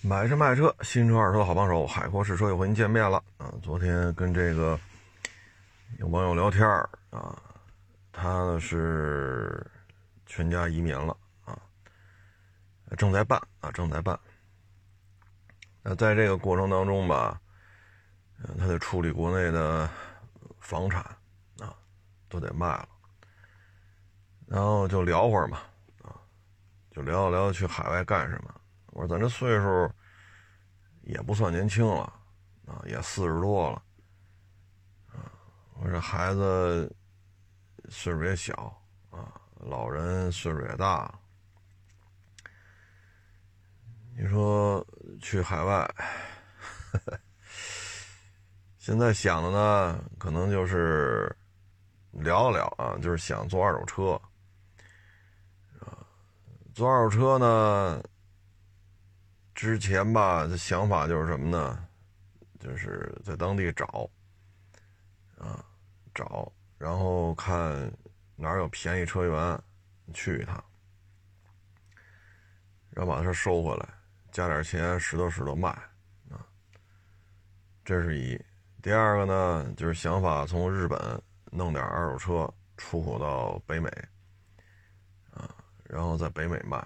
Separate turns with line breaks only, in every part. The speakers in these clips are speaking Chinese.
买车卖车，新车二手车的好帮手，海阔试车又和您见面了啊！昨天跟这个有网友聊天啊，他呢是全家移民了啊，正在办啊，正在办。那在这个过程当中吧，他得处理国内的房产啊，都得卖了，然后就聊会儿嘛，啊，就聊聊去海外干什么。我说咱这岁数也不算年轻了，啊，也四十多了，啊，我说孩子岁数也小，啊，老人岁数也大，你说去海外，现在想的呢，可能就是聊聊啊，就是想做二手车，啊，做二手车呢。之前吧，这想法就是什么呢？就是在当地找，啊，找，然后看哪有便宜车源，去一趟，然后把车收回来，加点钱，拾掇拾掇卖，啊，这是一。第二个呢，就是想法从日本弄点二手车出口到北美，啊，然后在北美卖。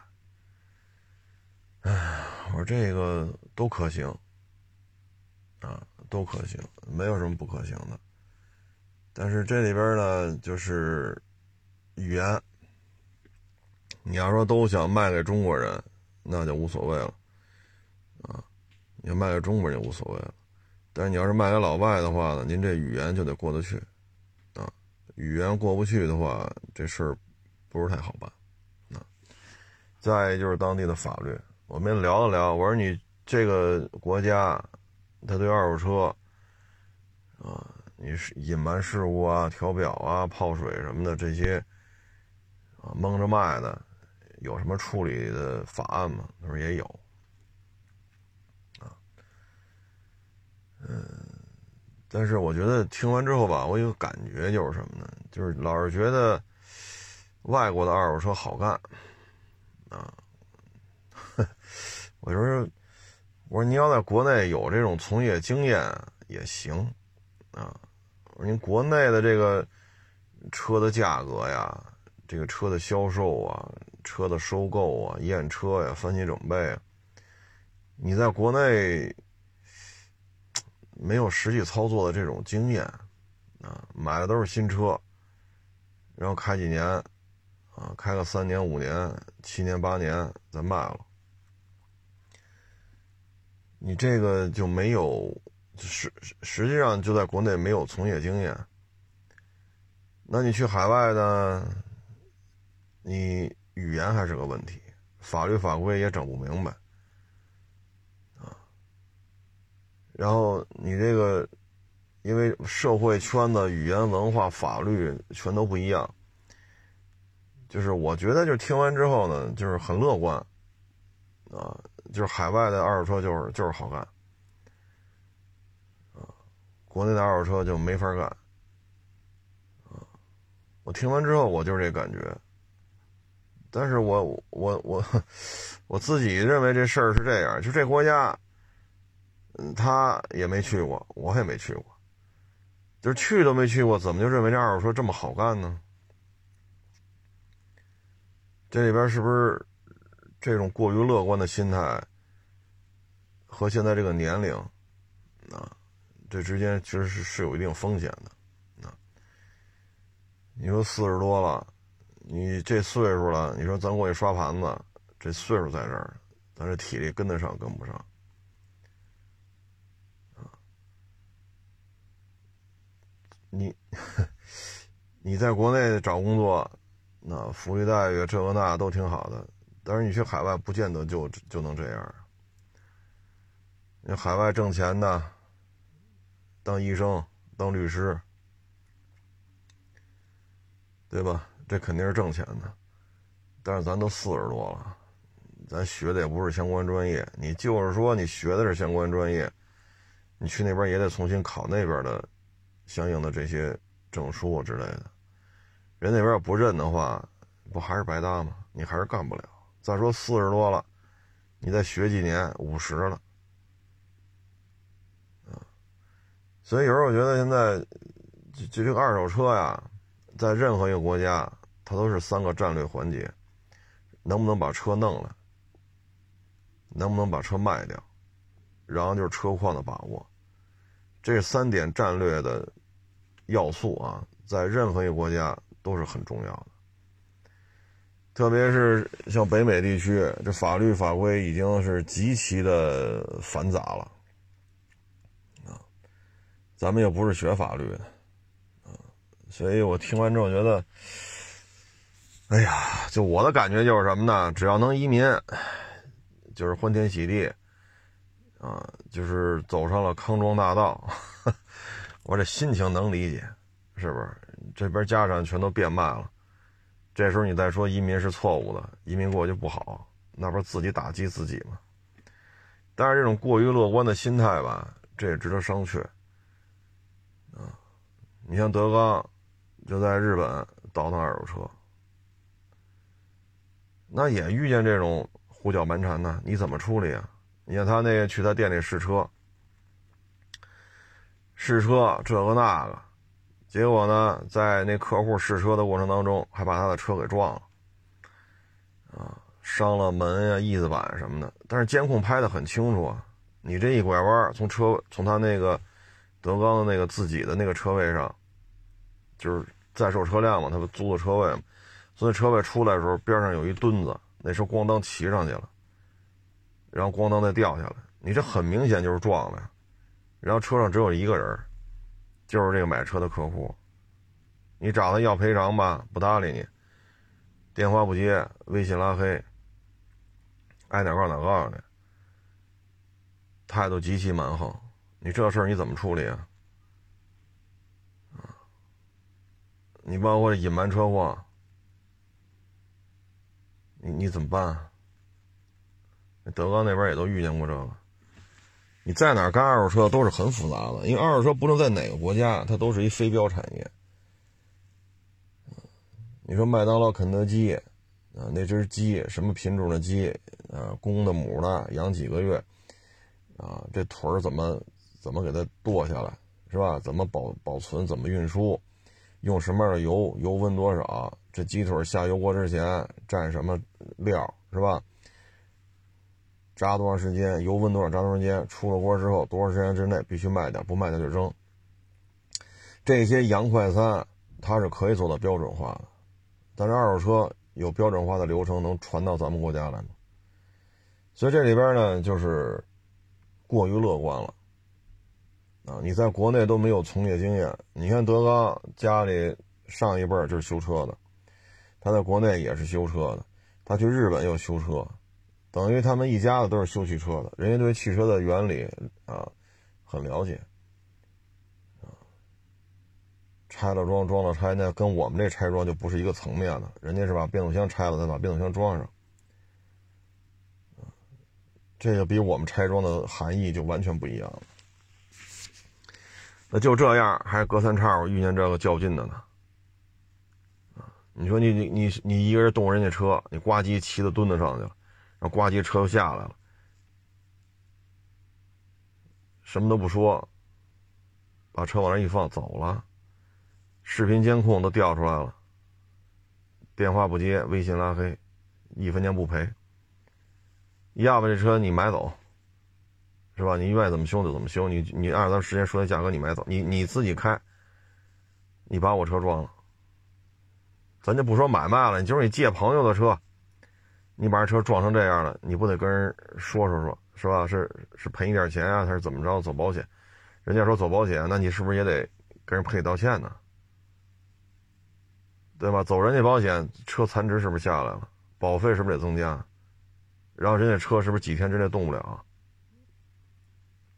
哎，我说这个都可行，啊，都可行，没有什么不可行的。但是这里边呢，就是语言，你要说都想卖给中国人，那就无所谓了，啊，你要卖给中国人就无所谓了。但是你要是卖给老外的话呢，您这语言就得过得去，啊，语言过不去的话，这事儿不是太好办，啊。再就是当地的法律。我们聊了聊，我说你这个国家，他对二手车，啊，你是隐瞒事故啊、调表啊、泡水什么的这些，啊，蒙着卖的，有什么处理的法案吗？他说也有，啊，嗯，但是我觉得听完之后吧，我有个感觉就是什么呢？就是老是觉得外国的二手车好干，啊。我说，我说你要在国内有这种从业经验也行，啊，我说您国内的这个车的价格呀，这个车的销售啊，车的收购啊，验车呀，分析准备，你在国内没有实际操作的这种经验，啊，买的都是新车，然后开几年，啊，开个三年、五年、七年、八年再卖了。你这个就没有，实实际上就在国内没有从业经验。那你去海外呢？你语言还是个问题，法律法规也整不明白，啊。然后你这个，因为社会圈子、语言、文化、法律全都不一样，就是我觉得，就是听完之后呢，就是很乐观，啊。就是海外的二手车就是就是好干，啊，国内的二手车就没法干，啊，我听完之后我就是这感觉，但是我我我我自己认为这事儿是这样，就这国家，嗯，他也没去过，我也没去过，就是去都没去过，怎么就认为这二手车这么好干呢？这里边是不是？这种过于乐观的心态和现在这个年龄，啊，这之间其实是是有一定风险的，啊，你说四十多了，你这岁数了，你说咱过去刷盘子，这岁数在这儿，咱这体力跟得上跟不上，你 你在国内找工作，那福利待遇这个那都挺好的。但是你去海外不见得就就能这样。你海外挣钱的，当医生、当律师，对吧？这肯定是挣钱的。但是咱都四十多了，咱学的也不是相关专业。你就是说你学的是相关专业，你去那边也得重新考那边的相应的这些证书之类的。人那边要不认的话，不还是白搭吗？你还是干不了。再说四十多了，你再学几年，五十了，所以有时候我觉得现在，就这个二手车呀，在任何一个国家，它都是三个战略环节：能不能把车弄了，能不能把车卖掉，然后就是车况的把握。这三点战略的要素啊，在任何一个国家都是很重要的。特别是像北美地区，这法律法规已经是极其的繁杂了，啊，咱们又不是学法律的，啊，所以我听完之后觉得，哎呀，就我的感觉就是什么呢？只要能移民，就是欢天喜地，啊，就是走上了康庄大道，我这心情能理解，是不是？这边家长全都变卖了。这时候你再说移民是错误的，移民过去不好，那不是自己打击自己吗？但是这种过于乐观的心态吧，这也值得商榷。啊，你像德刚，就在日本倒腾二手车，那也遇见这种胡搅蛮缠的，你怎么处理啊？你看他那个去他店里试车，试车这个那个。结果呢，在那客户试车的过程当中，还把他的车给撞了，啊，伤了门呀、翼子板什么的。但是监控拍的很清楚啊，你这一拐弯，从车从他那个德刚的那个自己的那个车位上，就是在售车辆嘛，他不租的车位嘛，从那车位出来的时候，边上有一墩子，那车咣当骑上去了，然后咣当再掉下来，你这很明显就是撞了，然后车上只有一个人。就是这个买车的客户，你找他要赔偿吧，不搭理你，电话不接，微信拉黑，爱哪告哪告你，态度极其蛮横。你这事儿你怎么处理啊？你包括隐瞒车祸，你你怎么办？德高那边也都遇见过这个。你在哪干二手车都是很复杂的，因为二手车不论在哪个国家，它都是一非标产业。你说麦当劳、肯德基，啊，那只鸡什么品种的鸡，啊，公的、母的，养几个月，啊，这腿儿怎么怎么给它剁下来，是吧？怎么保保存？怎么运输？用什么样的油？油温多少？这鸡腿下油锅之前蘸什么料，是吧？炸多长时间，油温多少，炸多长时间，出了锅之后多长时间之内必须卖掉，不卖掉就扔。这些洋快餐它是可以做到标准化的，但是二手车有标准化的流程能传到咱们国家来吗？所以这里边呢就是过于乐观了啊！你在国内都没有从业经验，你看德刚家里上一辈就是修车的，他在国内也是修车的，他去日本又修车。等于他们一家子都是修汽车的，人家对汽车的原理啊很了解，啊，拆了装，装了拆，那跟我们这拆装就不是一个层面的。人家是把变速箱拆了，再把变速箱装上，这个比我们拆装的含义就完全不一样了。那就这样，还隔三差五遇见这个较劲的呢，你说你你你你一个人动人家车，你呱唧骑到墩子上去了。然后呱唧车又下来了，什么都不说，把车往那一放走了，视频监控都调出来了，电话不接，微信拉黑，一分钱不赔。要不这车你买走，是吧？你愿意怎么修就怎么修，你你按照咱时间说的价格你买走，你你自己开，你把我车撞了，咱就不说买卖了，你就是你借朋友的车。你把车撞成这样了，你不得跟人说说说，是吧？是是赔你点钱啊，还是怎么着？走保险，人家说走保险，那你是不是也得跟人赔道歉呢？对吧？走人家保险，车残值是不是下来了？保费是不是得增加？然后人家车是不是几天之内动不了？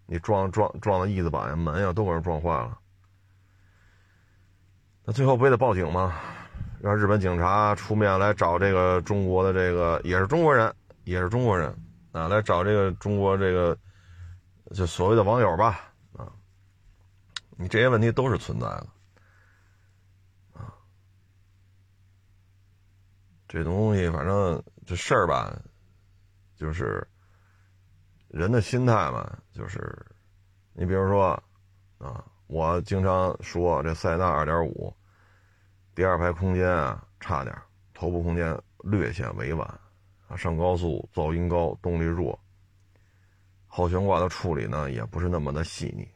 你撞撞撞的翼子板呀、门呀都给人撞坏了，那最后不也得报警吗？让日本警察出面来找这个中国的这个也是中国人，也是中国人啊，来找这个中国这个就所谓的网友吧啊，你这些问题都是存在的啊，这东西反正这事儿吧，就是人的心态嘛，就是你比如说啊，我经常说这塞纳2.5，第二排空间啊差点，头部空间略显委婉啊，上高速噪音高，动力弱，后悬挂的处理呢也不是那么的细腻。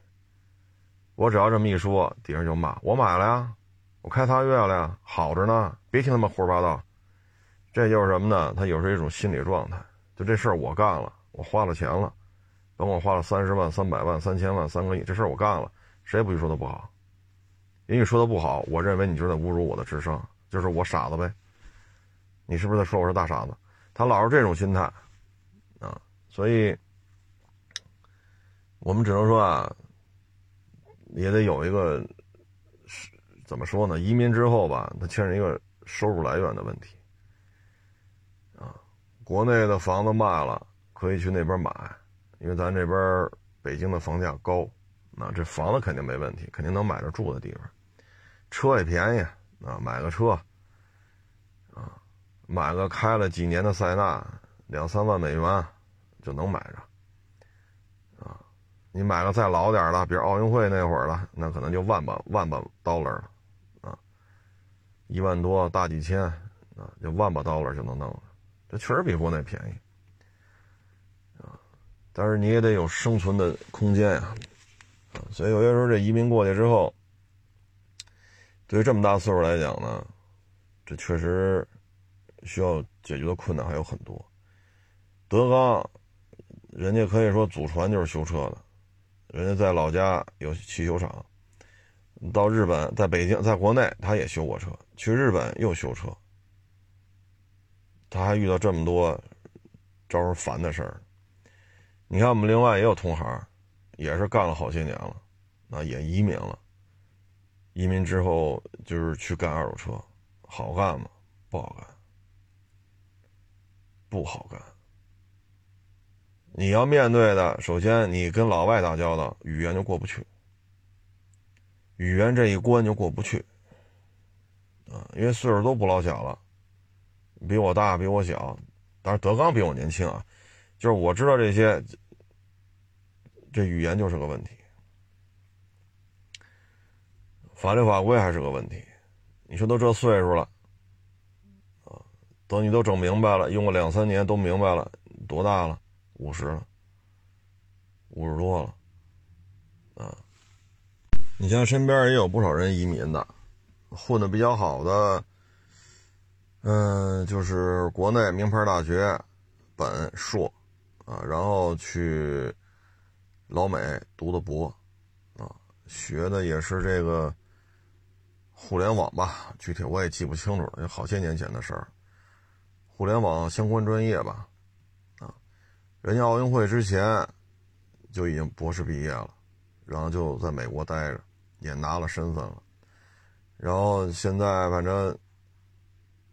我只要这么一说，敌人就骂我买了呀，我开仨月了呀，好着呢，别听他们胡说八道。这就是什么呢？他有时候一种心理状态，就这事儿我干了，我花了钱了，甭管花了三十万、三百万、三千万、三个亿，这事儿我干了，谁也不许说他不好。因为说的不好，我认为你就是在侮辱我的智商，就是我傻子呗。你是不是在说我是大傻子？他老是这种心态啊，所以我们只能说啊。也得有一个，是怎么说呢？移民之后吧，他牵扯一个收入来源的问题。啊，国内的房子卖了，可以去那边买，因为咱这边北京的房价高，那这房子肯定没问题，肯定能买着住的地方。车也便宜啊，买个车，啊，买个开了几年的塞纳，两三万美元就能买着啊。你买个再老点的，比如奥运会那会儿的，那可能就万把万把 dollar 了，啊，一万多大几千，啊，就万把 dollar 就能弄了，这确实比国内便宜，啊，但是你也得有生存的空间呀，啊，所以有些时候这移民过去之后，对于这么大岁数来讲呢，这确实需要解决的困难还有很多。德纲，人家可以说祖传就是修车的。人家在老家有汽修厂，到日本，在北京，在国内他也修过车，去日本又修车，他还遇到这么多招人烦的事儿。你看，我们另外也有同行，也是干了好些年了，那也移民了。移民之后就是去干二手车，好干吗？不好干，不好干。你要面对的，首先你跟老外打交道，语言就过不去，语言这一关就过不去，啊，因为岁数都不老小了，比我大，比我小，当然德刚比我年轻啊，就是我知道这些，这语言就是个问题，法律法规还是个问题，你说都这岁数了，啊，等你都整明白了，用个两三年都明白了，多大了？五十了，五十多了，啊！你像身边也有不少人移民的，混的比较好的，嗯，就是国内名牌大学本硕，啊，然后去老美读的博，啊，学的也是这个互联网吧，具体我也记不清楚了，有好些年前的事儿，互联网相关专业吧。啊人家奥运会之前就已经博士毕业了，然后就在美国待着，也拿了身份了。然后现在反正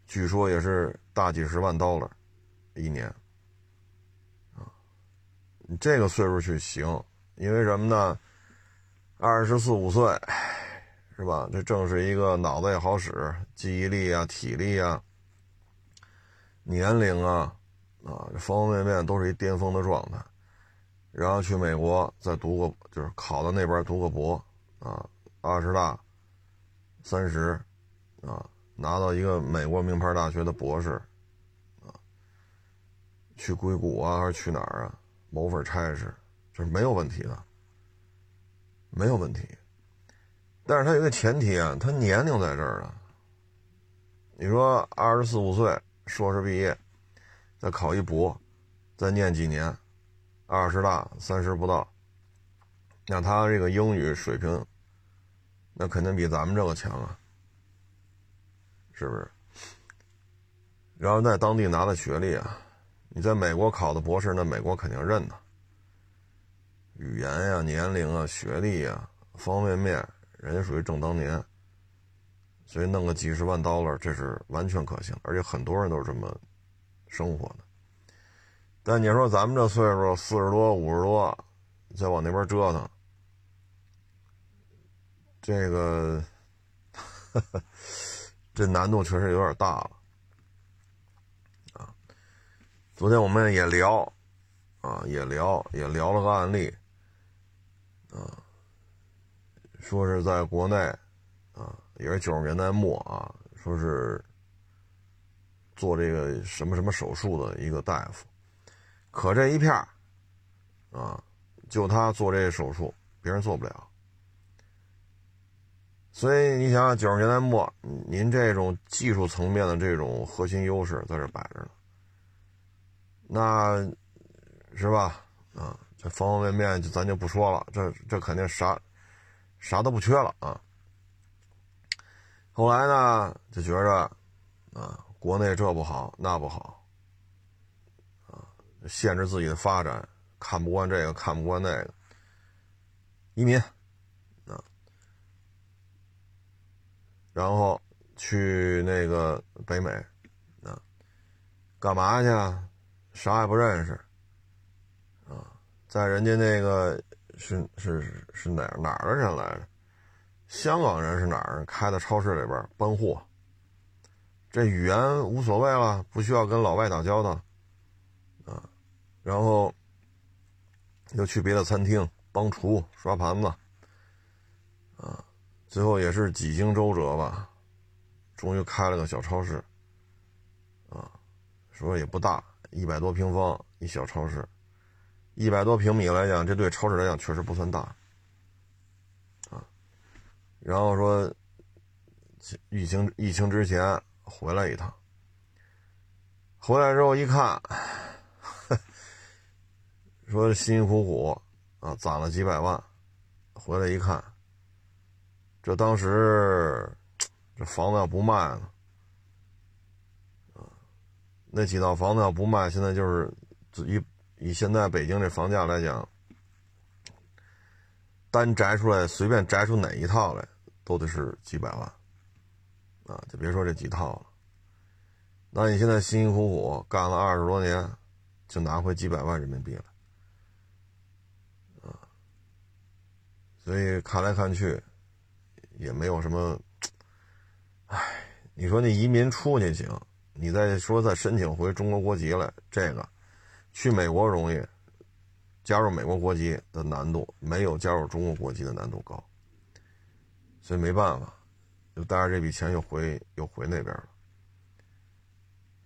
据说也是大几十万刀了，一年。啊，你这个岁数去行，因为什么呢？二十四五岁，是吧？这正是一个脑子也好使，记忆力啊、体力啊、年龄啊。啊，方方面面都是一巅峰的状态，然后去美国再读个，就是考到那边读个博，啊，二十大，三十，啊，拿到一个美国名牌大学的博士，啊，去硅谷啊还是去哪儿啊？谋份差事，这是没有问题的，没有问题。但是他有个前提啊，他年龄在这儿呢。你说二十四五岁，硕士毕业。再考一博，再念几年，二十大三十不到，那他这个英语水平，那肯定比咱们这个强啊，是不是？然后在当地拿的学历啊，你在美国考的博士，那美国肯定认的。语言呀、年龄啊、学历呀，方方面面，人家属于正当年，所以弄个几十万 dollar，这是完全可行，而且很多人都是这么。生活的，但你说咱们这岁数四十多、五十多，再往那边折腾，这个 这难度确实有点大了啊。昨天我们也聊啊，也聊也聊了个案例，啊，说是在国内，啊，也是九十年代末啊，说是做这个什么什么手术的一个大夫，可这一片啊，就他做这手术，别人做不了。所以你想想，九十年代末，您这种技术层面的这种核心优势在这摆着呢，那，是吧？啊，这方方面面就咱就不说了，这这肯定啥，啥都不缺了啊。后来呢，就觉着，啊，国内这不好那不好，啊，限制自己的发展，看不惯这个看不惯那个，移民。然后去那个北美，啊，干嘛去啊？啥也不认识，啊，在人家那个是是是哪哪儿的人来着？香港人是哪儿？开的超市里边搬货，这语言无所谓了，不需要跟老外打交道，啊，然后又去别的餐厅帮厨刷盘子，啊。最后也是几经周折吧，终于开了个小超市，啊，说也不大，一百多平方一小超市，一百多平米来讲，这对超市来讲确实不算大，啊，然后说疫情疫情之前回来一趟，回来之后一看，说辛辛苦苦啊攒了几百万，回来一看。这当时，这房子要不卖了，啊，那几套房子要不卖，现在就是一以现在北京这房价来讲，单摘出来随便摘出哪一套来，都得是几百万，啊，就别说这几套了。那你现在辛辛苦苦干了二十多年，就拿回几百万人民币了，啊，所以看来看去。也没有什么，唉，你说那移民出去行，你再说再申请回中国国籍来，这个去美国容易，加入美国国籍的难度没有加入中国国籍的难度高，所以没办法，就带着这笔钱又回又回那边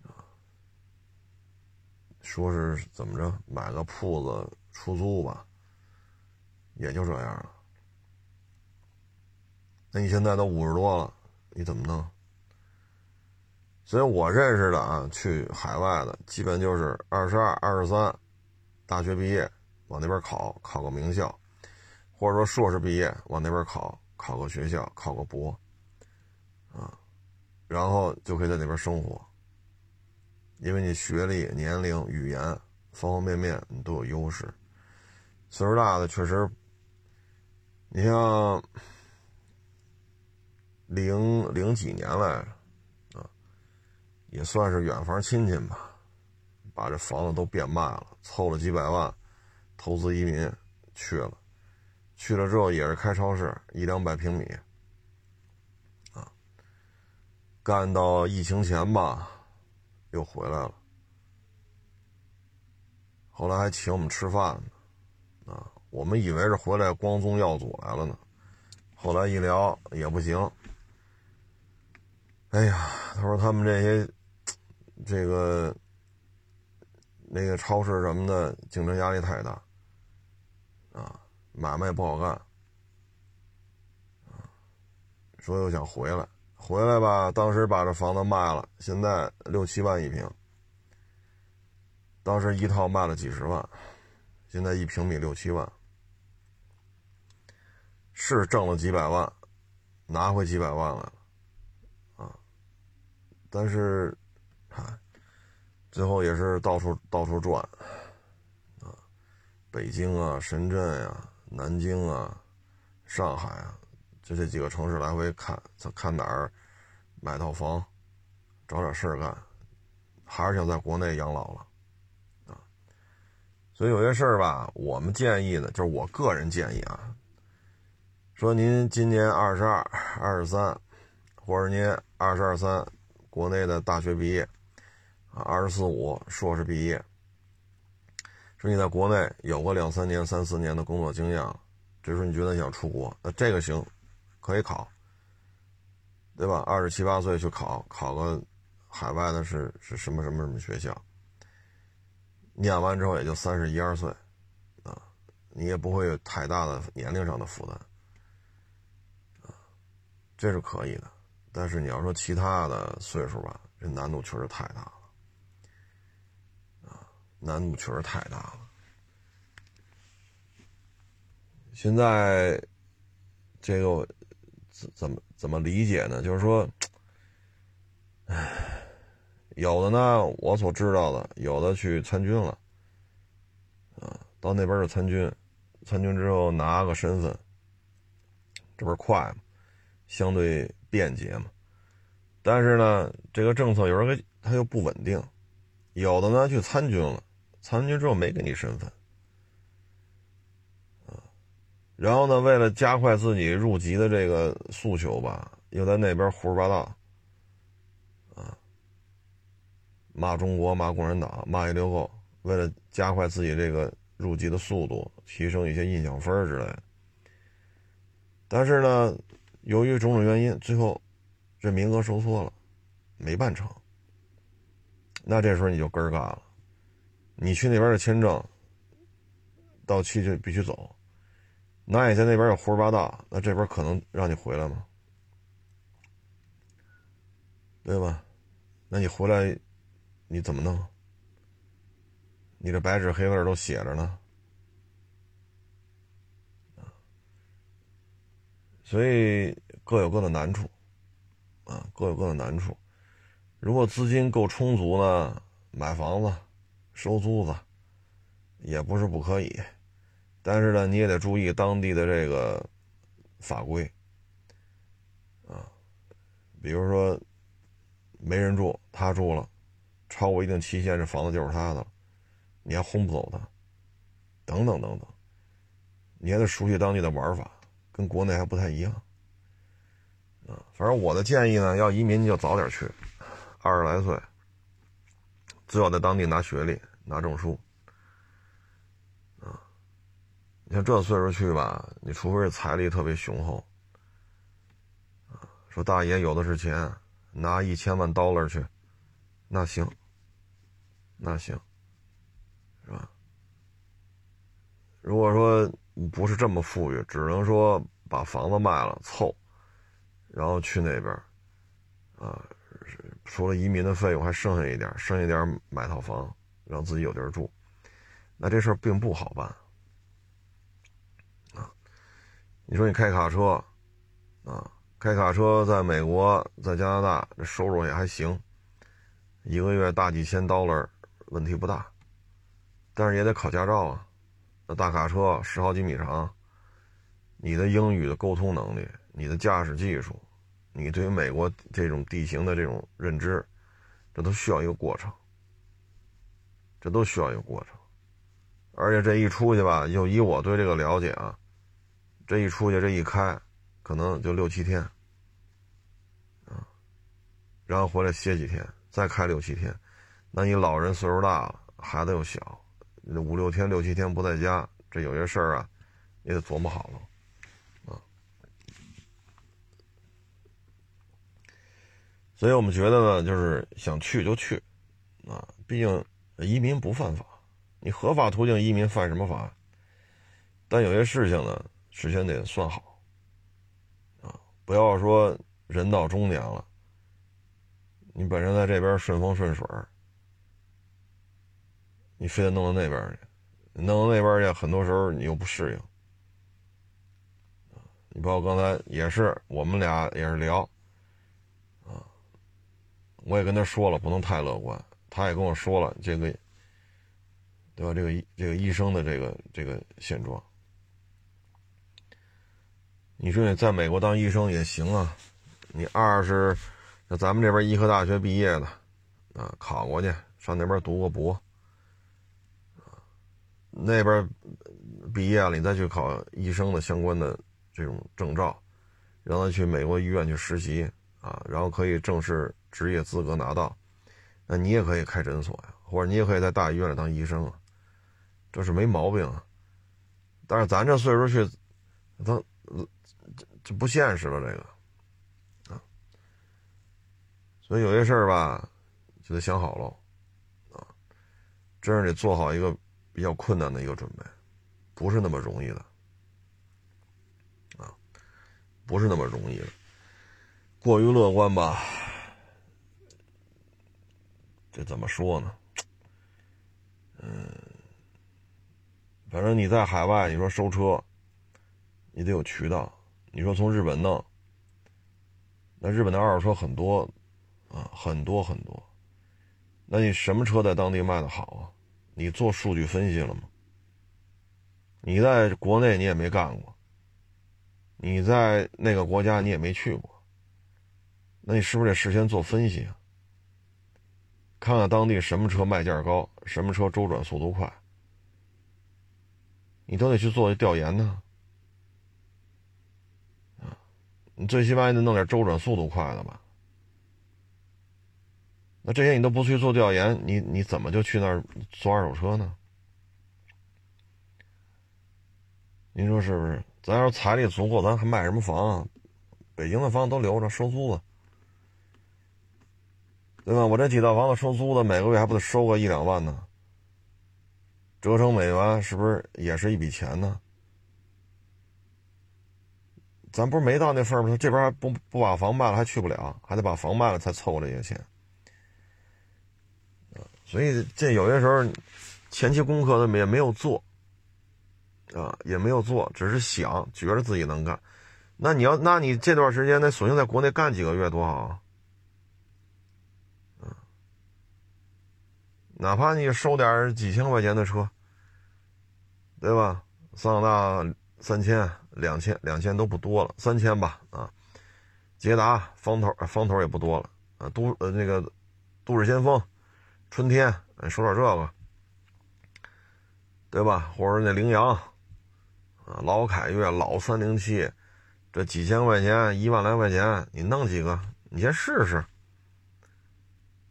了，说是怎么着买个铺子出租吧，也就这样了。那你现在都五十多了，你怎么弄？所以我认识的啊，去海外的基本就是二十二、二十三，大学毕业往那边考，考个名校，或者说硕士毕业往那边考，考个学校，考个博，啊，然后就可以在那边生活，因为你学历、年龄、语言方方面面你都有优势。岁数大的确实，你像。零零几年来，也算是远房亲戚吧，把这房子都变卖了，凑了几百万，投资移民去了，去了之后也是开超市，一两百平米，啊，干到疫情前吧，又回来了，后来还请我们吃饭呢，啊，我们以为是回来光宗耀祖来了呢，后来一聊也不行。哎呀，他说他们这些，这个，那个超市什么的，竞争压力太大，啊，买卖不好干，啊，说又想回来，回来吧，当时把这房子卖了，现在六七万一平，当时一套卖了几十万，现在一平米六七万，是挣了几百万，拿回几百万来了啊。但是，啊，最后也是到处到处转，啊，北京啊、深圳呀、南京啊、上海啊，就这几个城市来回看，看看哪儿买套房，找点事儿干，还是想在国内养老了，啊，所以有些事儿吧，我们建议呢，就是我个人建议啊，说您今年二十二、二十三，或者您二十二三。国内的大学毕业，二十四五硕士毕业，说你在国内有个两三年、三四年的工作经验了，这时候你觉得想出国，那这个行，可以考，对吧？二十七八岁去考，考个海外的是是什么什么什么学校，念完之后也就三十一二岁，啊，你也不会有太大的年龄上的负担，啊，这是可以的。但是你要说其他的岁数吧，这难度确实太大了，难度确实太大了。现在这个怎怎么怎么理解呢？就是说，唉，有的呢，我所知道的，有的去参军了，啊，到那边就参军，参军之后拿个身份，这不是快吗？相对。便捷嘛，但是呢，这个政策有时候它又不稳定，有的呢去参军了，参军之后没给你身份，啊，然后呢，为了加快自己入籍的这个诉求吧，又在那边胡说八道，啊，骂中国，骂共产党，骂一溜够，为了加快自己这个入籍的速度，提升一些印象分之类的，但是呢。由于种种原因，最后这名额收缩了，没办成。那这时候你就根儿尬了，你去那边的签证到期就必须走，那你在那边又胡说八道，那这边可能让你回来吗？对吧？那你回来你怎么弄？你这白纸黑字都写着呢。所以各有各的难处，啊，各有各的难处。如果资金够充足呢，买房子、收租子也不是不可以。但是呢，你也得注意当地的这个法规，啊，比如说没人住，他住了，超过一定期限，这房子就是他的了，你还轰不走他，等等等等，你还得熟悉当地的玩法。跟国内还不太一样，啊，反正我的建议呢，要移民就早点去，二十来岁，最好在当地拿学历、拿证书，啊，你像这岁数去吧，你除非是财力特别雄厚，啊，说大爷有的是钱，拿一千万 dollar 去，那行，那行，是吧？如果说。不是这么富裕，只能说把房子卖了凑，然后去那边，啊，除了移民的费用还剩下一点，剩下一点买套房，让自己有地儿住，那这事儿并不好办，啊，你说你开卡车，啊，开卡车在美国在加拿大这收入也还行，一个月大几千 dollar 问题不大，但是也得考驾照啊。那大卡车十好几米长，你的英语的沟通能力，你的驾驶技术，你对于美国这种地形的这种认知，这都需要一个过程，这都需要一个过程。而且这一出去吧，就以我对这个了解啊，这一出去这一开，可能就六七天，啊，然后回来歇几天，再开六七天，那你老人岁数大了，孩子又小。五六天、六七天不在家，这有些事儿啊，也得琢磨好了，啊。所以我们觉得呢，就是想去就去，啊，毕竟移民不犯法，你合法途径移民犯什么法？但有些事情呢，事先得算好，啊，不要说人到中年了，你本身在这边顺风顺水你非得弄到那边去，弄到那边去，很多时候你又不适应。你包括刚才也是，我们俩也是聊，啊，我也跟他说了，不能太乐观。他也跟我说了这个，对吧？这个这个医生的这个这个现状。你说你在美国当医生也行啊，你二是，那咱们这边医科大学毕业的，啊，考过去，上那边读过博。那边毕业了，你再去考医生的相关的这种证照，让他去美国医院去实习啊，然后可以正式职业资格拿到，那你也可以开诊所呀，或者你也可以在大医院里当医生啊，这是没毛病啊。但是咱这岁数去，他这这不现实了，这个啊。所以有些事儿吧，就得想好喽，啊，真是得做好一个比较困难的一个准备，不是那么容易的，啊，不是那么容易的。过于乐观吧，这怎么说呢？嗯，反正你在海外，你说收车，你得有渠道。你说从日本弄，那日本的二手车很多啊，很多很多。那你什么车在当地卖的好啊？你做数据分析了吗？你在国内你也没干过，你在那个国家你也没去过。那你是不是得事先做分析啊？看看当地什么车卖价高，什么车周转速度快，你都得去做调研呢。啊，你最起码也得弄点周转速度快的吧？那这些你都不去做调研，你你怎么就去那儿做二手车呢？您说是不是？咱要是财力足够，咱还卖什么房啊？北京的房子都留着收租子。对吧？我这几套房子收租的，每个月还不得收个一两万呢？折成美元是不是也是一笔钱呢？咱不是没到那份儿吗？这边还不不把房卖了，还去不了，还得把房卖了才凑这些钱。所以这有些时候前期功课的也没有做，啊，也没有做，只是想觉得自己能干。那你要，那你这段时间那索性在国内干几个月多好。哪怕你收点几千块钱的车，对吧？桑塔纳三千、两千、两千都不多了，三千吧啊。捷达方头方头也不多了啊。都呃那个都市先锋、春天，收点这个，对吧？或者那羚羊啊，老凯越、老三零七，这几千块钱、一万来块钱，你弄几个？你先试试。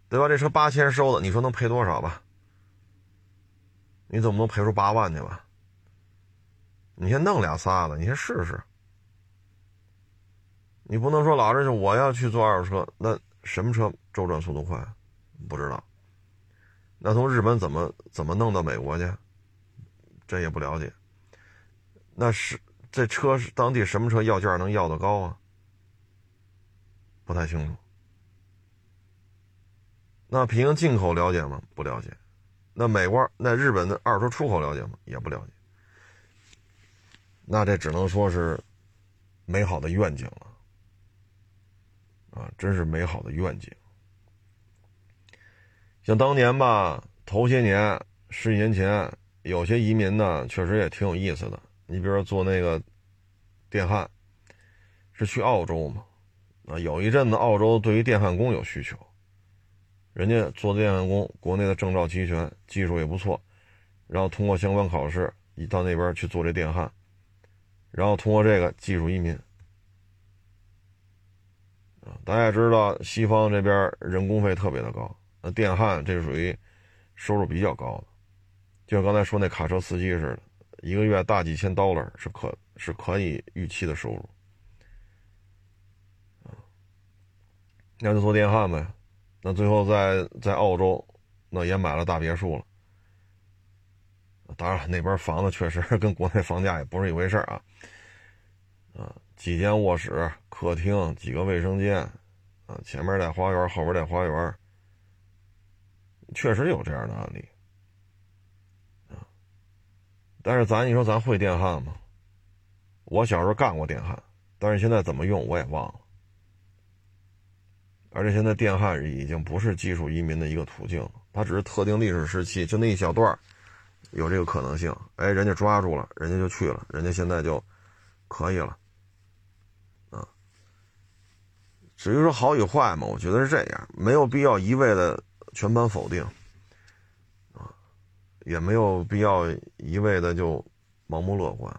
对吧？这车八千收的，你说能赔多少吧？你怎么能赔出八万去吧？你先弄俩仨的，你先试试。你不能说老是我要去做二手车，那什么车周转速度快？不知道。那从日本怎么怎么弄到美国去？这也不了解。那是这车是当地什么车要价能要的高啊？不太清楚。那平行进口了解吗？不了解。那美国、那日本的二手出口了解吗？也不了解。那这只能说是美好的愿景了，啊，真是美好的愿景。像当年吧，头些年十几年前，有些移民呢，确实也挺有意思的。你比如说做那个电焊，是去澳洲嘛？啊，有一阵子澳洲对于电焊工有需求。人家做电焊工，国内的证照齐全，技术也不错，然后通过相关考试，一到那边去做这电焊，然后通过这个技术移民。大家也知道，西方这边人工费特别的高，那电焊这属于收入比较高的，就像刚才说那卡车司机似的，一个月大几千 dollar 是可是可以预期的收入。那就做电焊呗。那最后在在澳洲，那也买了大别墅了。当然，那边房子确实跟国内房价也不是一回事啊。啊，几间卧室、客厅，几个卫生间，啊，前面带花园，后边带花园，确实有这样的案例。啊，但是咱你说咱会电焊吗？我小时候干过电焊，但是现在怎么用我也忘了。而且现在电焊已经不是技术移民的一个途径了，它只是特定历史时期就那一小段有这个可能性。哎，人家抓住了，人家就去了，人家现在就可以了。啊，至于说好与坏嘛，我觉得是这样，没有必要一味的全盘否定，啊，也没有必要一味的就盲目乐观。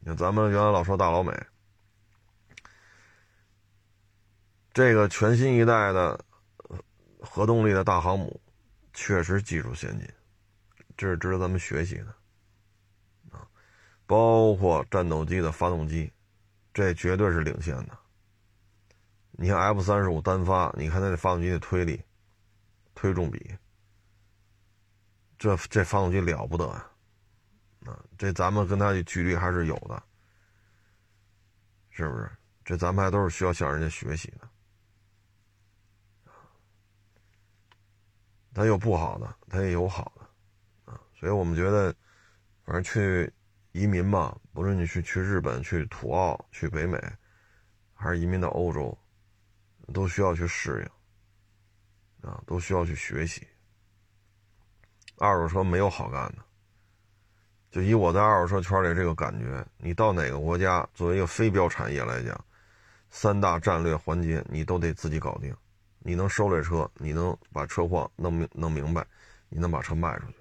你看咱们原来老说大老美。这个全新一代的核动力的大航母，确实技术先进，这是值得咱们学习的啊。包括战斗机的发动机，这绝对是领先的。你像 F 三十五单发，你看它这发动机的推力、推重比，这这发动机了不得啊！啊，这咱们跟它的距离还是有的，是不是？这咱们还都是需要向人家学习的。它有不好的，它也有好的，啊，所以我们觉得，反正去移民嘛，不论你去去日本、去土澳、去北美，还是移民到欧洲。都需要去适应，啊，都需要去学习。二手车没有好干的，就以我在二手车圈里这个感觉，你到哪个国家，作为一个非标产业来讲，三大战略环节你都得自己搞定。你能收这车，你能把车况弄明弄明白，你能把车卖出去。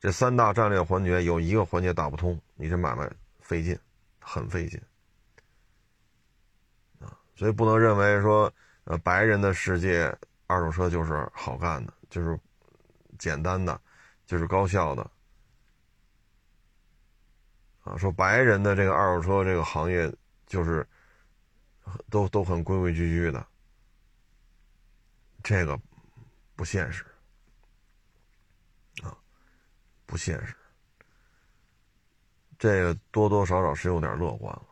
这三大战略环节有一个环节打不通，你这买卖费劲，很费劲，啊，所以不能认为说。呃，白人的世界，二手车就是好干的，就是简单的，就是高效的。啊，说白人的这个二手车这个行业就是都都很规规矩矩的，这个不现实啊，不现实。这个多多少少是有点乐观了。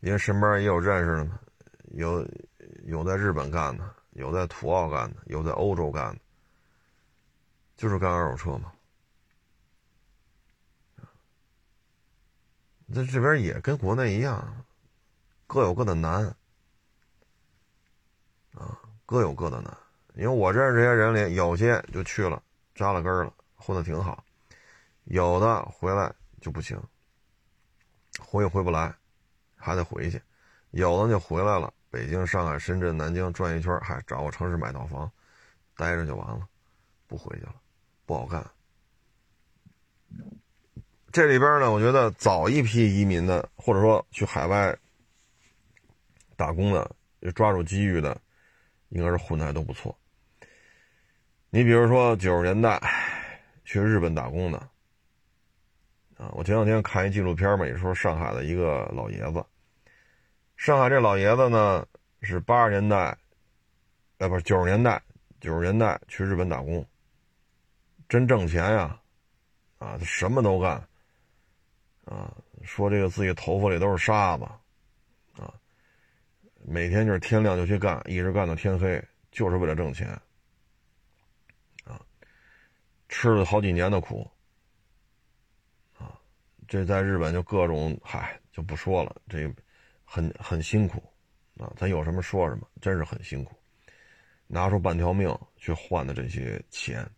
因为身边也有认识的，有有在日本干的，有在土澳干的，有在欧洲干的，就是干二手车嘛。在这边也跟国内一样，各有各的难啊，各有各的难。因为我认识这些人里，有些就去了，扎了根了，混的挺好；有的回来就不行，回也回不来。还得回去，有的就回来了。北京、上海、深圳、南京转一圈，还找个城市买套房，待着就完了，不回去了，不好干。这里边呢，我觉得早一批移民的，或者说去海外打工的，抓住机遇的，应该是混的还都不错。你比如说九十年代去日本打工的，啊，我前两天看一纪录片嘛，也说上海的一个老爷子。上海这老爷子呢，是八十年代，呃，不是九十年代，九十年代去日本打工，真挣钱呀，啊，他什么都干，啊，说这个自己头发里都是沙子，每天就是天亮就去干，一直干到天黑，就是为了挣钱，啊，吃了好几年的苦，啊，这在日本就各种嗨就不说了，这。很很辛苦，啊，咱有什么说什么，真是很辛苦，拿出半条命去换的这些钱，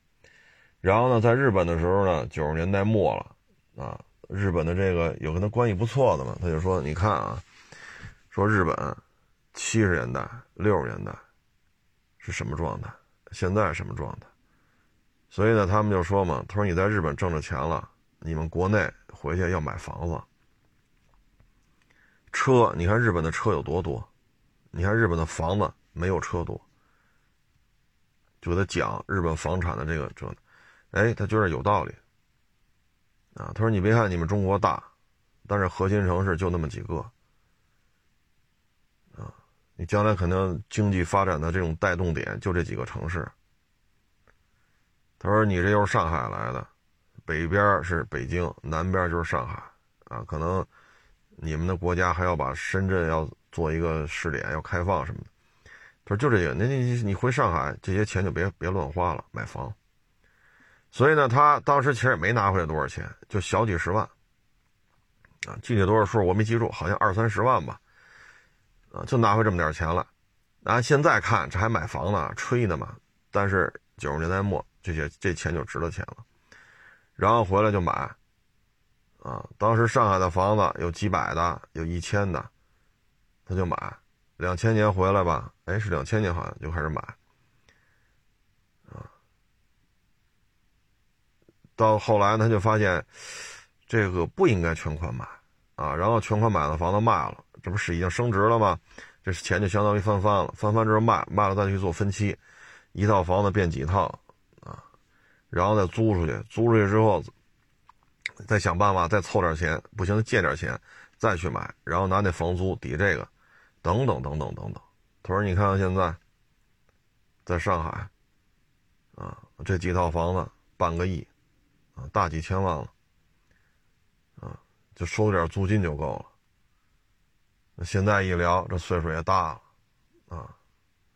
然后呢，在日本的时候呢，九十年代末了，啊，日本的这个有跟他关系不错的嘛，他就说，你看啊，说日本七十年代、六十年代是什么状态，现在什么状态，所以呢，他们就说嘛，他说你在日本挣着钱了，你们国内回去要买房子。车，你看日本的车有多多，你看日本的房子没有车多，就给他讲日本房产的这个这，哎，他觉得有道理，啊，他说你别看你们中国大，但是核心城市就那么几个，你将来可能经济发展的这种带动点就这几个城市，他说你这又是上海来的，北边是北京，南边就是上海，啊，可能。你们的国家还要把深圳要做一个试点，要开放什么的。他说就这个，那你你回上海，这些钱就别别乱花了，买房。所以呢，他当时其实也没拿回来多少钱，就小几十万，啊，具体多少数我没记住，好像二三十万吧，啊，就拿回这么点钱了。啊，现在看这还买房呢，吹呢嘛。但是九十年代末，这些这钱就值了钱了，然后回来就买。啊，当时上海的房子有几百的，有一千的，他就买。两千年回来吧，哎，是两千年好像就开始买。啊，到后来他就发现，这个不应该全款买啊，然后全款买的房子卖了，这不是已经升值了吗？这钱就相当于翻番了，翻番之后卖，卖了再去做分期，一套房子变几套啊，然后再租出去，租出去之后。再想办法再凑点钱，不行借点钱再去买，然后拿那房租抵这个，等等等等等等。他说：“你看看现在，在上海，啊，这几套房子半个亿，啊，大几千万了，啊，就收点租金就够了。那现在一聊，这岁数也大了，啊，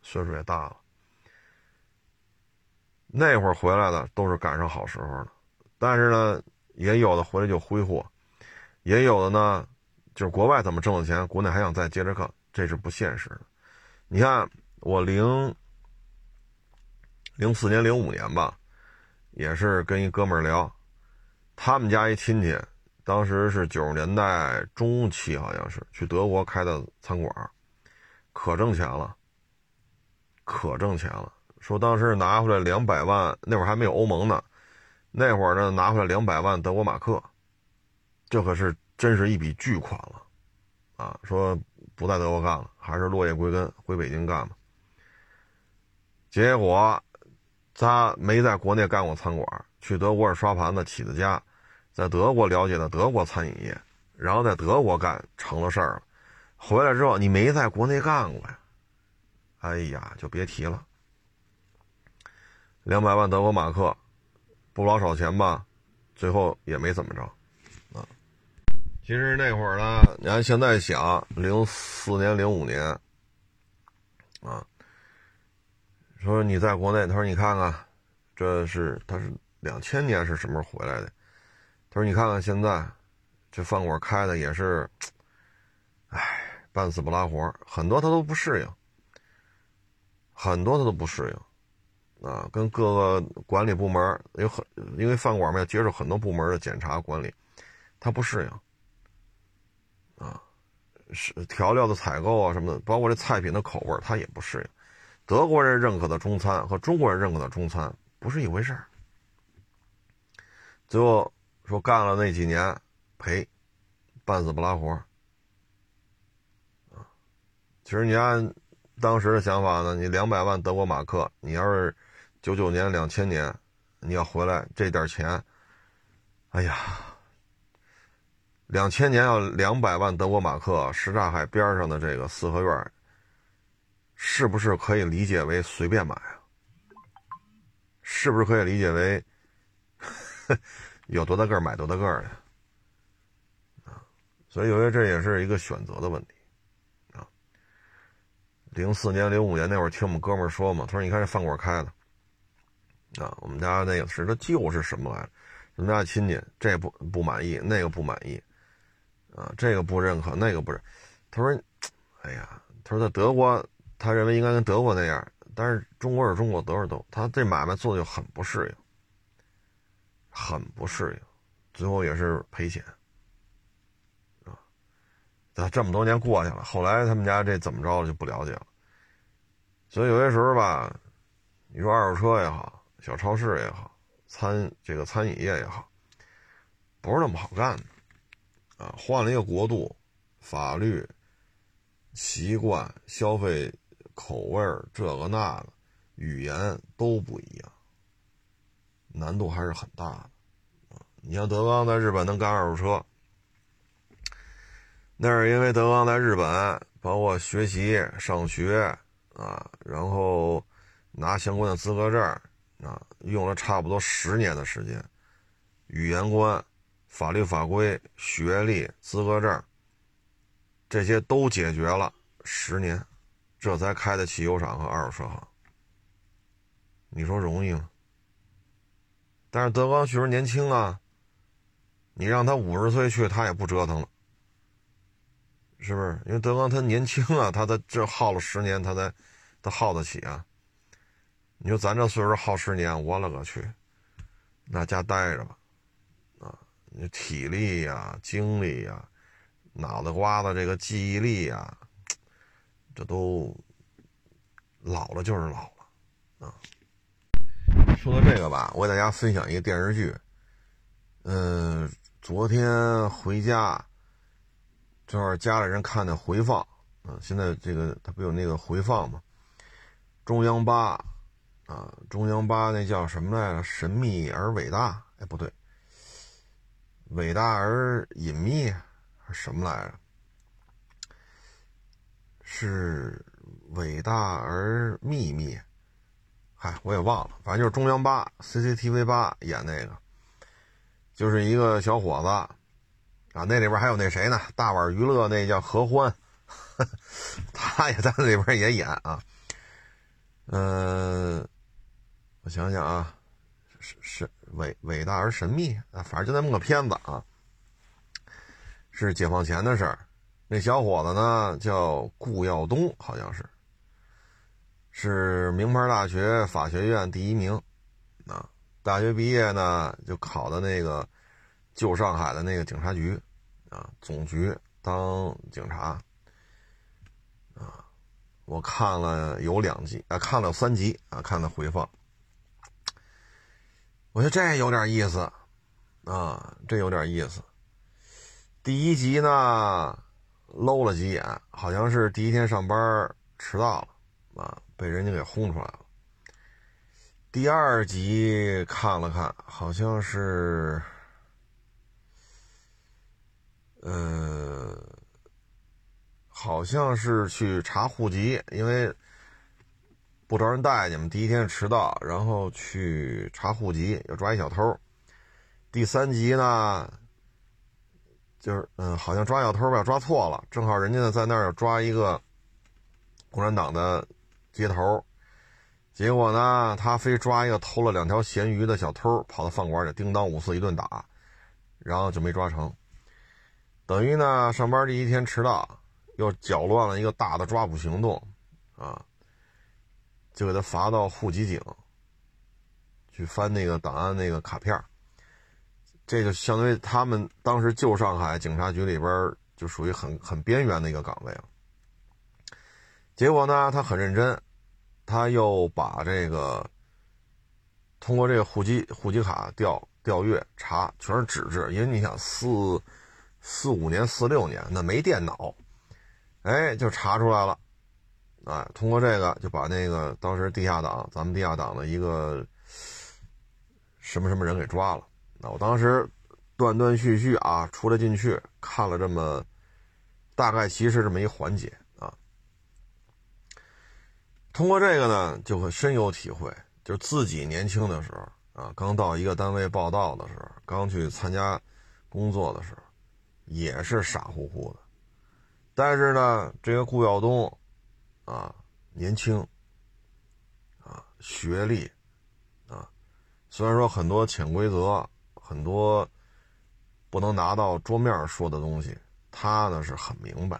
岁数也大了。那会儿回来的都是赶上好时候了，但是呢，也有的回来就挥霍，也有的呢，就是国外怎么挣的钱，国内还想再接着干，这是不现实的。”你看，我零零四年、零五年吧，也是跟一哥们儿聊，他们家一亲戚，当时是九十年代中期，好像是去德国开的餐馆，可挣钱了，可挣钱了。说当时拿回来两百万，那会儿还没有欧盟呢，那会儿呢拿回来两百万德国马克，这可是真是一笔巨款了，啊，说。不在德国干了，还是落叶归根，回北京干吧。结果他没在国内干过餐馆，去德国是刷盘子起的家，在德国了解的德国餐饮业，然后在德国干成了事儿了。回来之后，你没在国内干过呀？哎呀，就别提了。两百万德国马克，不老少钱吧？最后也没怎么着啊。其实那会儿呢，你看现在想，零四年、零五年，啊，说你在国内，他说你看看，这是他是两千年是什么时候回来的？说你看看现在，这饭馆开的也是，哎，半死不拉活，很多他都不适应，很多他都不适应，啊，跟各个管理部门有很，因为饭馆嘛要接受很多部门的检查管理，他不适应。啊，是调料的采购啊什么的，包括这菜品的口味，他也不适应。德国人认可的中餐和中国人认可的中餐不是一回事儿。最后说干了那几年赔，半死不拉活。其实你按当时的想法呢，你两百万德国马克，你要是九九年、两千年，你要回来这点钱，哎呀。两千年要两百万德国马克，什刹海边上的这个四合院，是不是可以理解为随便买啊？是不是可以理解为有多大个买多大个的啊？所以，由于这也是一个选择的问题啊。零四年、零五年那会儿，听我们哥们儿说嘛，他说：“你看这饭馆开的啊，我们家那个是他就是什么来着？我们家亲戚这不不满意，那个不满意。”啊，这个不认可，那个不是。他说：“哎呀，他说在德国，他认为应该跟德国那样，但是中国是中国，德是德，他这买卖做的就很不适应，很不适应，最后也是赔钱。啊，这这么多年过去了，后来他们家这怎么着就不了解了。所以有些时候吧，你说二手车也好，小超市也好，餐这个餐饮业也好，不是那么好干的。”啊，换了一个国度，法律、习惯、消费口味这个那个，语言都不一样，难度还是很大的。啊，你像德刚在日本能干二手车，那是因为德刚在日本，包括学习、上学啊，然后拿相关的资格证啊，用了差不多十年的时间，语言关。法律法规、学历、资格证，这些都解决了，十年，这才开的汽油厂和二手车行。你说容易吗？但是德刚确实年轻啊，你让他五十岁去，他也不折腾了，是不是？因为德刚他年轻啊，他的这耗了十年，他才他耗得起啊。你说咱这岁数耗十年，我勒个去，那家待着吧。啊你体力呀、精力呀、脑袋瓜子这个记忆力呀，这都老了就是老了啊。说到这个吧，我给大家分享一个电视剧。嗯，昨天回家，正好家里人看的回放嗯。现在这个它不有那个回放吗？中央八啊，中央八那叫什么来着？神秘而伟大？哎，不对。伟大而隐秘还是什么来着？是伟大而秘密？嗨，我也忘了，反正就是中央八 CCTV 八演那个，就是一个小伙子啊，那里边还有那谁呢？大碗娱乐那叫何欢，他也在那里边也演啊。嗯，我想想啊，是是伟伟大而神秘啊，反正就那么个片子啊，是解放前的事儿。那小伙子呢叫顾耀东，好像是。是名牌大学法学院第一名，啊，大学毕业呢就考的那个旧上海的那个警察局，啊，总局当警察，啊，我看了有两集，啊，看了三集，啊，看了回放，我觉得这有点意思，啊，这有点意思。第一集呢搂了几眼，好像是第一天上班迟到了，啊。被人家给轰出来了。第二集看了看，好像是，呃，好像是去查户籍，因为不招人待见嘛。第一天迟到，然后去查户籍，要抓一小偷。第三集呢，就是嗯，好像抓小偷吧，抓错了，正好人家呢在那儿抓一个共产党的。接头，结果呢，他非抓一个偷了两条咸鱼的小偷，跑到饭馆里叮当五四一顿打，然后就没抓成。等于呢，上班第一天迟到，又搅乱了一个大的抓捕行动，啊，就给他罚到户籍警去翻那个档案那个卡片这就相当于他们当时旧上海警察局里边就属于很很边缘的一个岗位了。结果呢，他很认真，他又把这个通过这个户籍户籍卡调调阅查，全是纸质，因为你想四四五年、四六年那没电脑，哎，就查出来了，哎，通过这个就把那个当时地下党咱们地下党的一个什么什么人给抓了。那我当时断断续续啊，出来进去看了这么大概，其实这么一环节。通过这个呢，就会深有体会。就自己年轻的时候啊，刚到一个单位报道的时候，刚去参加工作的时候，也是傻乎乎的。但是呢，这个顾耀东啊，年轻啊，学历啊，虽然说很多潜规则，很多不能拿到桌面说的东西，他呢是很明白。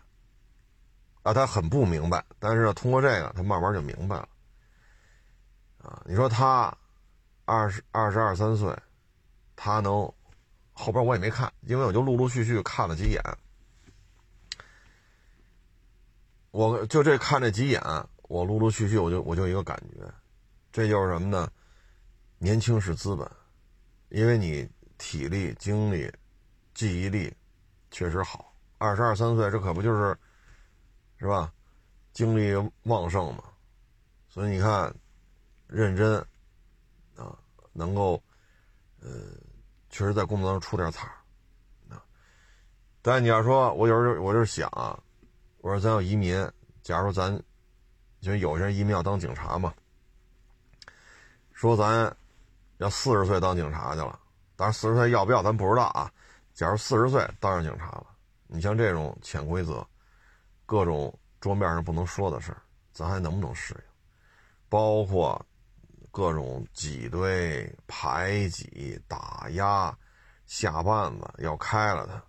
他很不明白，但是呢，通过这个，他慢慢就明白了。啊，你说他二十二十二三岁，他能后边我也没看，因为我就陆陆续续看了几眼，我就这看这几眼，我陆陆续续我就我就一个感觉，这就是什么呢？年轻是资本，因为你体力、精力、记忆力确实好，二十二三岁，这可不就是。是吧？精力旺盛嘛，所以你看，认真啊，能够呃，确实在工作当中出点彩啊。但你要说，我有时候我就想啊，我说咱要移民，假如咱就有些人移民要当警察嘛，说咱要四十岁当警察去了，当然四十岁要不要咱不知道啊。假如四十岁当上警察了，你像这种潜规则。各种桌面上不能说的事儿，咱还能不能适应？包括各种挤兑、排挤、打压、下绊子，要开了他。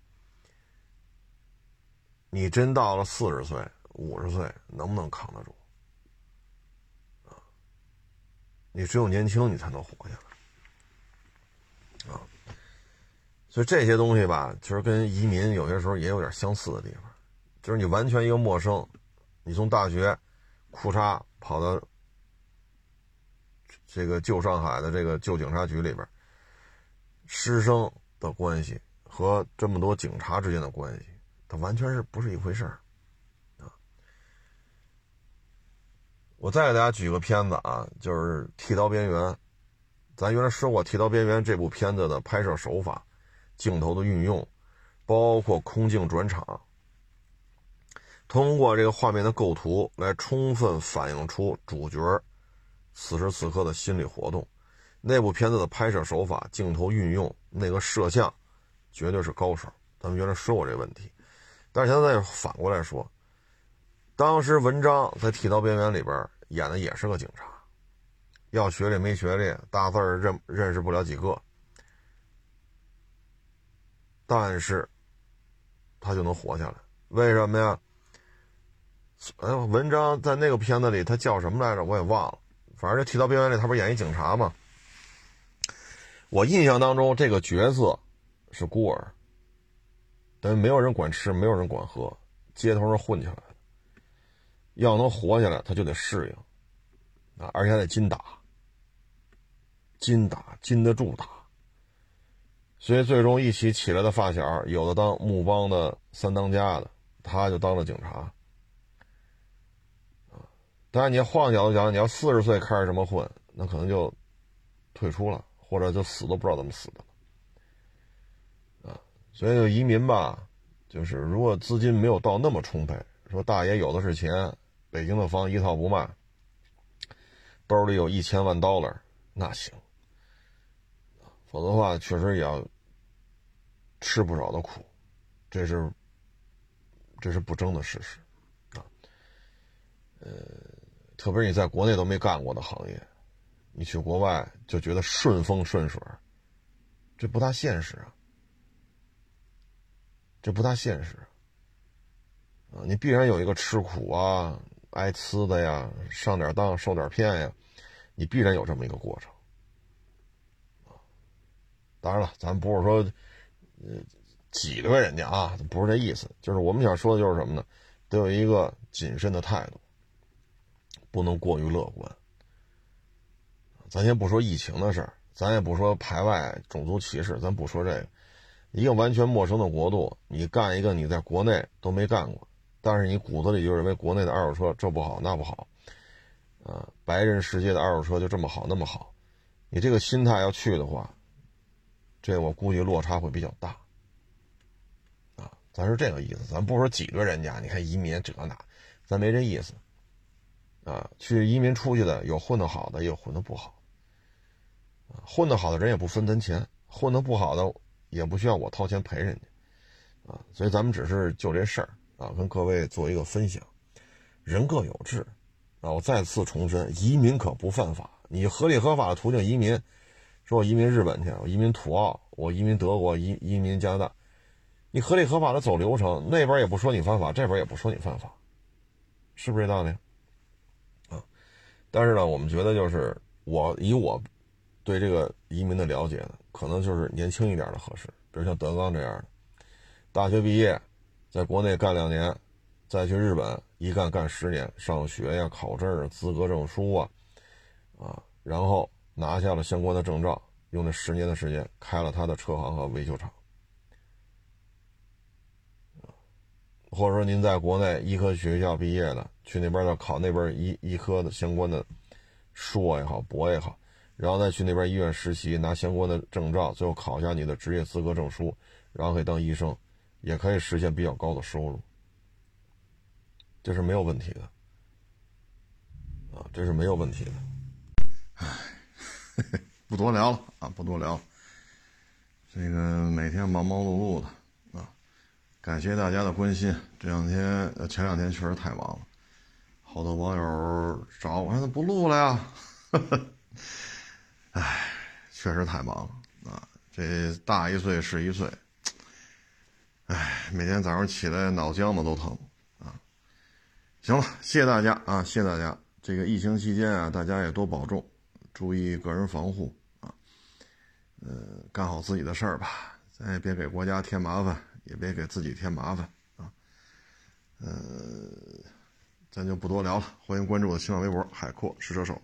你真到了四十岁、五十岁，能不能扛得住？啊，你只有年轻，你才能活下来。啊，所以这些东西吧，其实跟移民有些时候也有点相似的地方。就是你完全一个陌生，你从大学裤衩跑到这个旧上海的这个旧警察局里边，师生的关系和这么多警察之间的关系，它完全是不是一回事儿啊？我再给大家举个片子啊，就是《剃刀边缘》，咱原来说过《剃刀边缘》这部片子的拍摄手法，镜头的运用，包括空镜转场，通过这个画面的构图来充分反映出主角此时此刻的心理活动。那部片子的拍摄手法、镜头运用、那个摄像，绝对是高手。咱们原来说过这个问题，但是现在反过来说，当时文章在《剃刀边缘》里边演的也是个警察。要学历没学历，大字认认识不了几个，但是他就能活下来，为什么呀？哎，文章在那个片子里他叫什么来着？我也忘了。反正这提到边缘里，他不是演一警察吗？我印象当中，这个角色是孤儿，等于没有人管吃，没有人管喝，街头上混起来。要能活下来，他就得适应啊，而且还得筋打。筋打，经得住打，所以最终一起起来的发小，有的当木帮的三当家的，他就当了警察。啊，当然你换个角度讲，你要四十岁开始这么混，那可能就退出了，或者就死都不知道怎么死的。啊，所以就移民吧，就是如果资金没有到那么充沛，说大爷有的是钱，北京的房一套不卖，兜里有一千万 dollar，那行。否则的话，确实也要吃不少的苦，这是这是不争的事实啊。呃，特别是你在国内都没干过的行业，你去国外就觉得顺风顺水，这不大现实啊，这不大现实啊。你必然有一个吃苦啊、挨呲的呀、上点当、受点骗呀，你必然有这么一个过程。当然了，咱不是说，呃，挤兑人家啊，不是这意思。就是我们想说的就是什么呢？得有一个谨慎的态度，不能过于乐观。咱先不说疫情的事儿，咱也不说排外种族歧视，咱不说这个。一个完全陌生的国度，你干一个你在国内都没干过，但是你骨子里就认为国内的二手车这不好那不好，啊，白人世界的二手车就这么好那么好，你这个心态要去的话。这我估计落差会比较大，啊，咱是这个意思，咱不说挤兑人家，你看移民这那，咱没这意思，啊，去移民出去的有混得好的，也有混得不好，啊，混得好的人也不分咱钱，混得不好的也不需要我掏钱赔人家，啊，所以咱们只是就这事儿啊，跟各位做一个分享，人各有志，啊，我再次重申，移民可不犯法，你合理合法的途径移民。说我移民日本去，我移民土澳，我移民德国，移移民加拿大，你合理合法的走流程，那边也不说你犯法，这边也不说你犯法，是不是这道理？但是呢，我们觉得就是我以我对这个移民的了解呢，可能就是年轻一点的合适，比如像德刚这样的，大学毕业，在国内干两年，再去日本一干干十年，上学呀、考证啊、资格证书啊，啊，然后。拿下了相关的证照，用这十年的时间开了他的车行和维修厂，或者说您在国内医科学校毕业的，去那边要考那边医医科的相关的硕也好，博也好，然后再去那边医院实习，拿相关的证照，最后考一下你的职业资格证书，然后可以当医生，也可以实现比较高的收入，这是没有问题的，啊，这是没有问题的，唉。不多聊了啊，不多聊了。这个每天忙忙碌碌的啊，感谢大家的关心。这两天呃，前两天确实太忙了，好多网友找我，说不录了呀。哎，确实太忙了啊。这大一岁是一岁，哎，每天早上起来脑浆子都疼啊。行了，谢谢大家啊，谢谢大家。这个疫情期间啊，大家也多保重。注意个人防护啊，呃，干好自己的事儿吧，咱也别给国家添麻烦，也别给自己添麻烦啊。呃，咱就不多聊了，欢迎关注我的新浪微博“海阔试车手”。